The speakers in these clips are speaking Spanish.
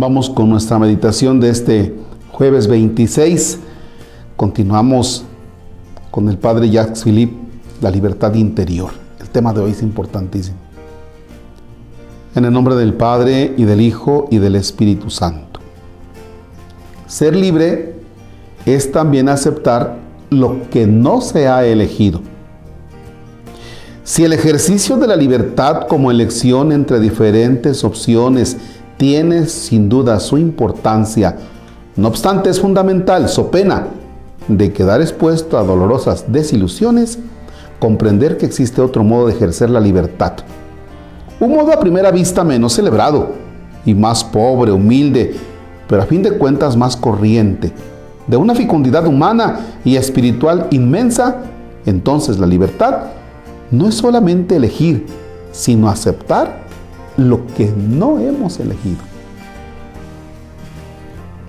Vamos con nuestra meditación de este jueves 26. Continuamos con el Padre Jacques Philippe, la libertad interior. El tema de hoy es importantísimo. En el nombre del Padre y del Hijo y del Espíritu Santo. Ser libre es también aceptar lo que no se ha elegido. Si el ejercicio de la libertad como elección entre diferentes opciones tiene sin duda su importancia, no obstante es fundamental, so pena de quedar expuesto a dolorosas desilusiones, comprender que existe otro modo de ejercer la libertad. Un modo a primera vista menos celebrado y más pobre, humilde, pero a fin de cuentas más corriente, de una fecundidad humana y espiritual inmensa, entonces la libertad no es solamente elegir, sino aceptar lo que no hemos elegido.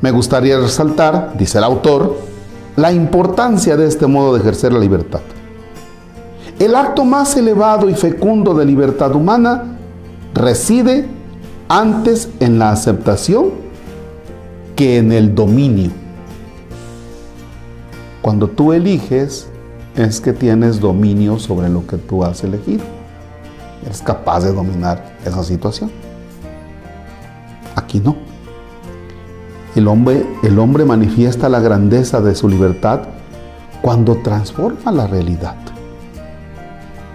Me gustaría resaltar, dice el autor, la importancia de este modo de ejercer la libertad. El acto más elevado y fecundo de libertad humana reside antes en la aceptación que en el dominio. Cuando tú eliges, es que tienes dominio sobre lo que tú has elegido. Eres capaz de dominar esa situación. Aquí no. El hombre, el hombre manifiesta la grandeza de su libertad cuando transforma la realidad.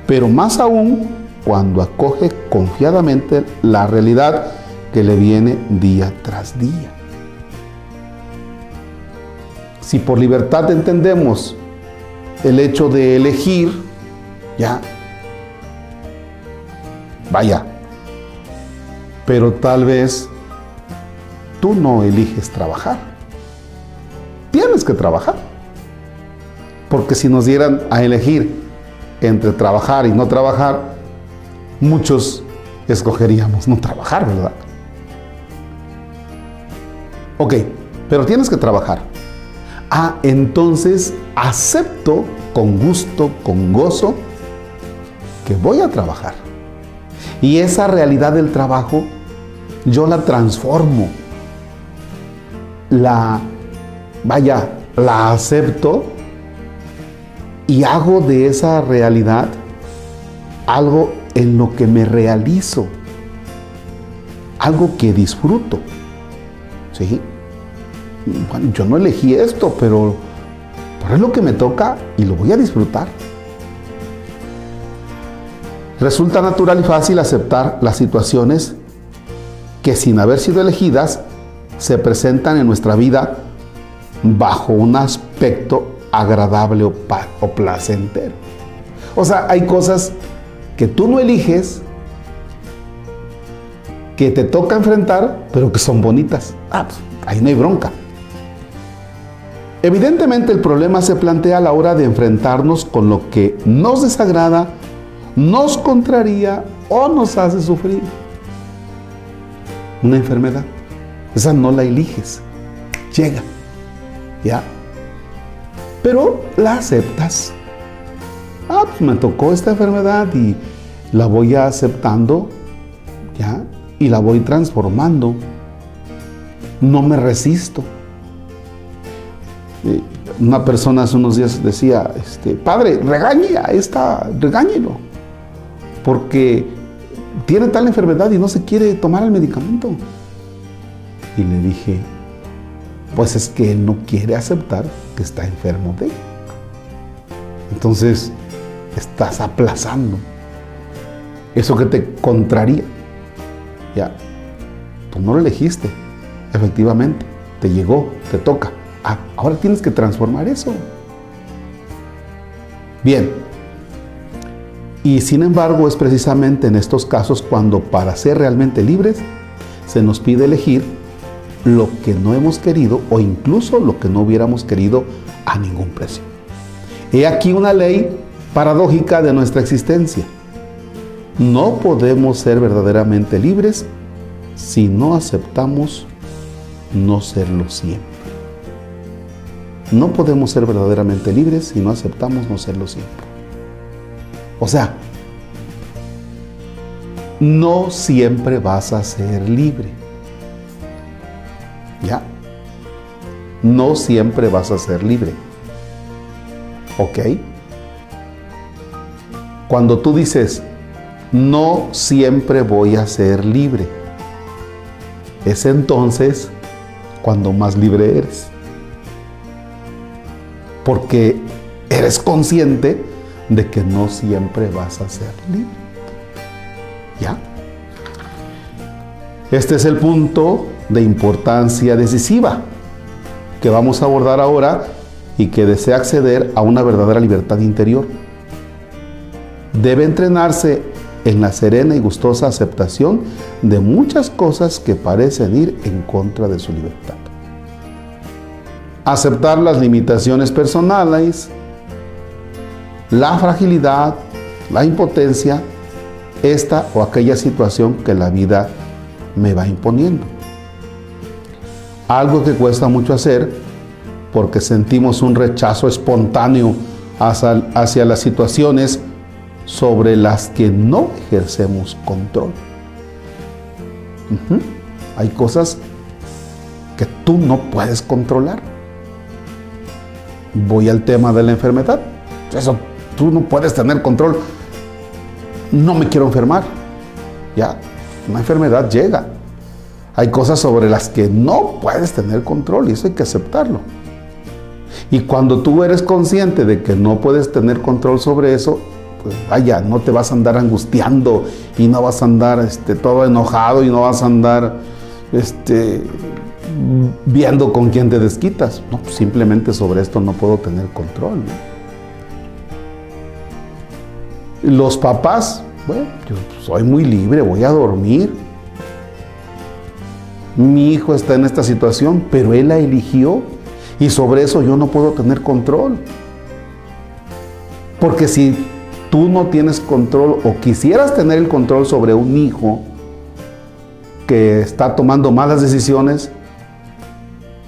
Pero más aún cuando acoge confiadamente la realidad que le viene día tras día. Si por libertad entendemos el hecho de elegir, ya, vaya, pero tal vez tú no eliges trabajar. Tienes que trabajar. Porque si nos dieran a elegir entre trabajar y no trabajar, muchos escogeríamos no trabajar, ¿verdad? Ok, pero tienes que trabajar. Ah, entonces acepto con gusto, con gozo, que voy a trabajar. Y esa realidad del trabajo yo la transformo. La, vaya, la acepto y hago de esa realidad algo en lo que me realizo, algo que disfruto. ¿Sí? bueno, yo no elegí esto, pero, es lo que me toca y lo voy a disfrutar. Resulta natural y fácil aceptar las situaciones que sin haber sido elegidas se presentan en nuestra vida bajo un aspecto agradable o, placentero. O sea, hay cosas que tú no eliges, que te toca enfrentar, pero que son bonitas. Ah, pues, ahí no hay bronca. Evidentemente el problema se plantea a la hora de enfrentarnos con lo que nos desagrada, nos contraría o nos hace sufrir. Una enfermedad. Esa no la eliges. Llega. ¿Ya? Pero la aceptas. Ah, pues me tocó esta enfermedad y la voy aceptando. ¿Ya? Y la voy transformando. No me resisto una persona hace unos días decía, este, padre, regañe a esta, regáñelo, porque tiene tal enfermedad y no se quiere tomar el medicamento. Y le dije, pues es que él no quiere aceptar que está enfermo de Entonces, estás aplazando eso que te contraría. Ya, tú no lo elegiste, efectivamente, te llegó, te toca Ah, ahora tienes que transformar eso. Bien. Y sin embargo es precisamente en estos casos cuando para ser realmente libres se nos pide elegir lo que no hemos querido o incluso lo que no hubiéramos querido a ningún precio. He aquí una ley paradójica de nuestra existencia. No podemos ser verdaderamente libres si no aceptamos no serlo siempre. No podemos ser verdaderamente libres si no aceptamos no serlo siempre. O sea, no siempre vas a ser libre. ¿Ya? No siempre vas a ser libre. ¿Ok? Cuando tú dices, no siempre voy a ser libre, es entonces cuando más libre eres. Porque eres consciente de que no siempre vas a ser libre. ¿Ya? Este es el punto de importancia decisiva que vamos a abordar ahora y que desea acceder a una verdadera libertad interior. Debe entrenarse en la serena y gustosa aceptación de muchas cosas que parecen ir en contra de su libertad. Aceptar las limitaciones personales, la fragilidad, la impotencia, esta o aquella situación que la vida me va imponiendo. Algo que cuesta mucho hacer porque sentimos un rechazo espontáneo hacia, las situaciones sobre las que no ejercemos control. Hay cosas que tú no puedes controlar. Voy al tema de la enfermedad. Eso tú no puedes tener control. No me quiero enfermar. Ya, una enfermedad llega. Hay cosas sobre las que no puedes tener control y eso hay que aceptarlo. Y cuando tú eres consciente de que no puedes tener control sobre eso, pues vaya, no te vas a andar angustiando y no vas a andar este, todo enojado y no vas a andar este, viendo con quién te desquitas. No, simplemente sobre esto no puedo tener control. Los papás, bueno, yo soy muy libre, voy a dormir. Mi hijo está en esta situación, pero él la eligió y sobre eso yo no puedo tener control. Porque si tú no tienes control o quisieras tener el control sobre un hijo que está tomando malas decisiones,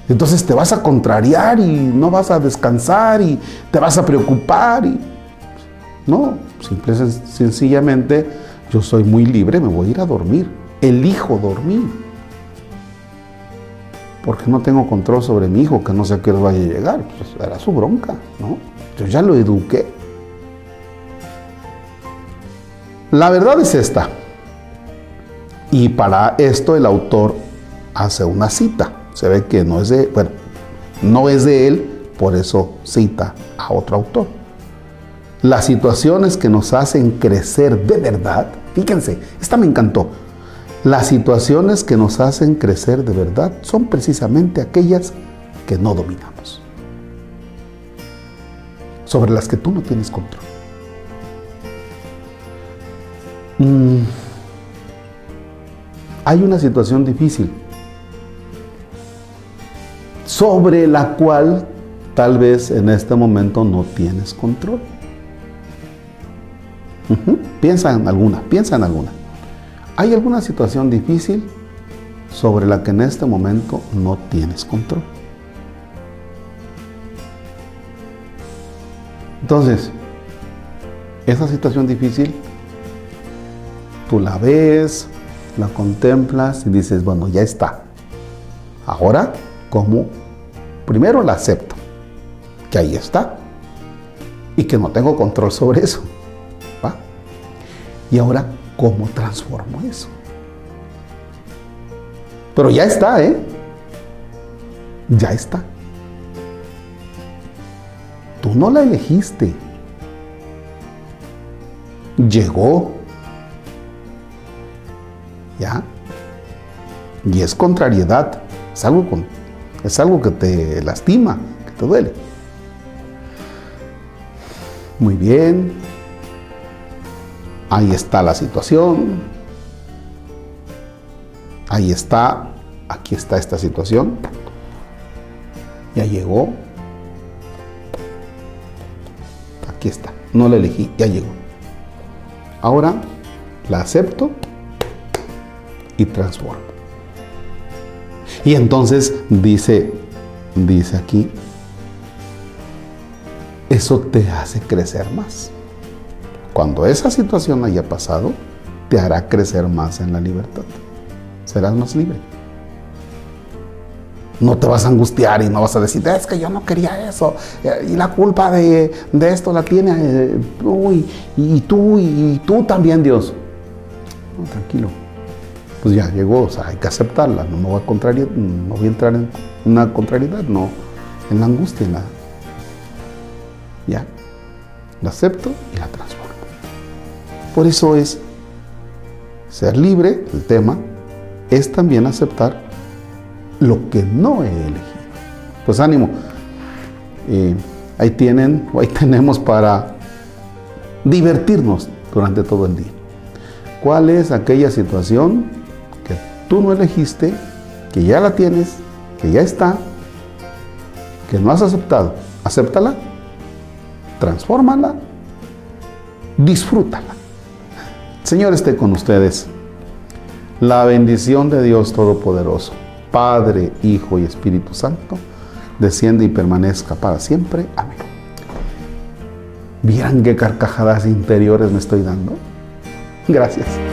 entonces te vas a contrariar y no vas a descansar y te vas a preocupar y no, simple sencillamente yo soy muy libre, me voy a ir a dormir. Elijo dormir. Porque no tengo control sobre mi hijo, que no sé a qué hora vaya a llegar. Pues era su bronca, ¿no? Yo ya lo eduqué. La verdad es esta. Y para esto el autor hace una cita. Se ve que no es de, bueno, no es de él, por eso cita a otro autor. Las situaciones que nos hacen crecer de verdad, fíjense, esta me encantó. Las situaciones que nos hacen crecer de verdad son precisamente aquellas que no dominamos, sobre las que tú no tienes control. Mm. Hay una situación difícil sobre la cual tal vez en este momento no tienes control. Piensa en alguna, piensa en alguna. ¿Hay alguna situación difícil sobre la que en este momento no tienes control? Entonces, esa situación difícil, tú la ves, la contemplas y dices, bueno, ya está. Ahora, ¿cómo? Primero la acepto, que ahí está, y que no tengo control sobre eso. Y ahora, ¿cómo transformo eso? Pero ya está, ¿eh? Ya está. Tú no la elegiste. Llegó. ¿Ya? Y es contrariedad. Es algo, con, es algo que te lastima, que te duele. Muy bien. Ahí está la situación. Ahí está. Aquí está esta situación. Ya llegó. Aquí está. No la elegí. Ya llegó. Ahora la acepto y transformo. Y entonces dice, dice aquí, eso te hace crecer más. Cuando esa situación haya pasado, te hará crecer más en la libertad. Serás más libre. No te vas a angustiar y no vas a decir, es que yo no quería eso. eh, Y la culpa de, esto la tiene eh, tú y, tú y tú también, Dios. No, tranquilo. Pues ya llegó, o sea, hay que aceptarla. No me voy a, no voy a entrar en una contrariedad, no en la angustia, en la, ya. La acepto y la transformo. Por eso es ser libre, el tema, es también aceptar lo que no he elegido. Pues ánimo. Eh, ahí tienen, ahí tenemos para divertirnos durante todo el día. ¿Cuál es aquella situación que tú no elegiste, que ya la tienes, que ya está, que no has aceptado? Acéptala, transfórmala, disfrútala. Señor esté con ustedes. La bendición de Dios Todopoderoso, Padre, Hijo y Espíritu Santo, desciende y permanezca para siempre. Amén. ¿Vieran qué carcajadas interiores me estoy dando? Gracias.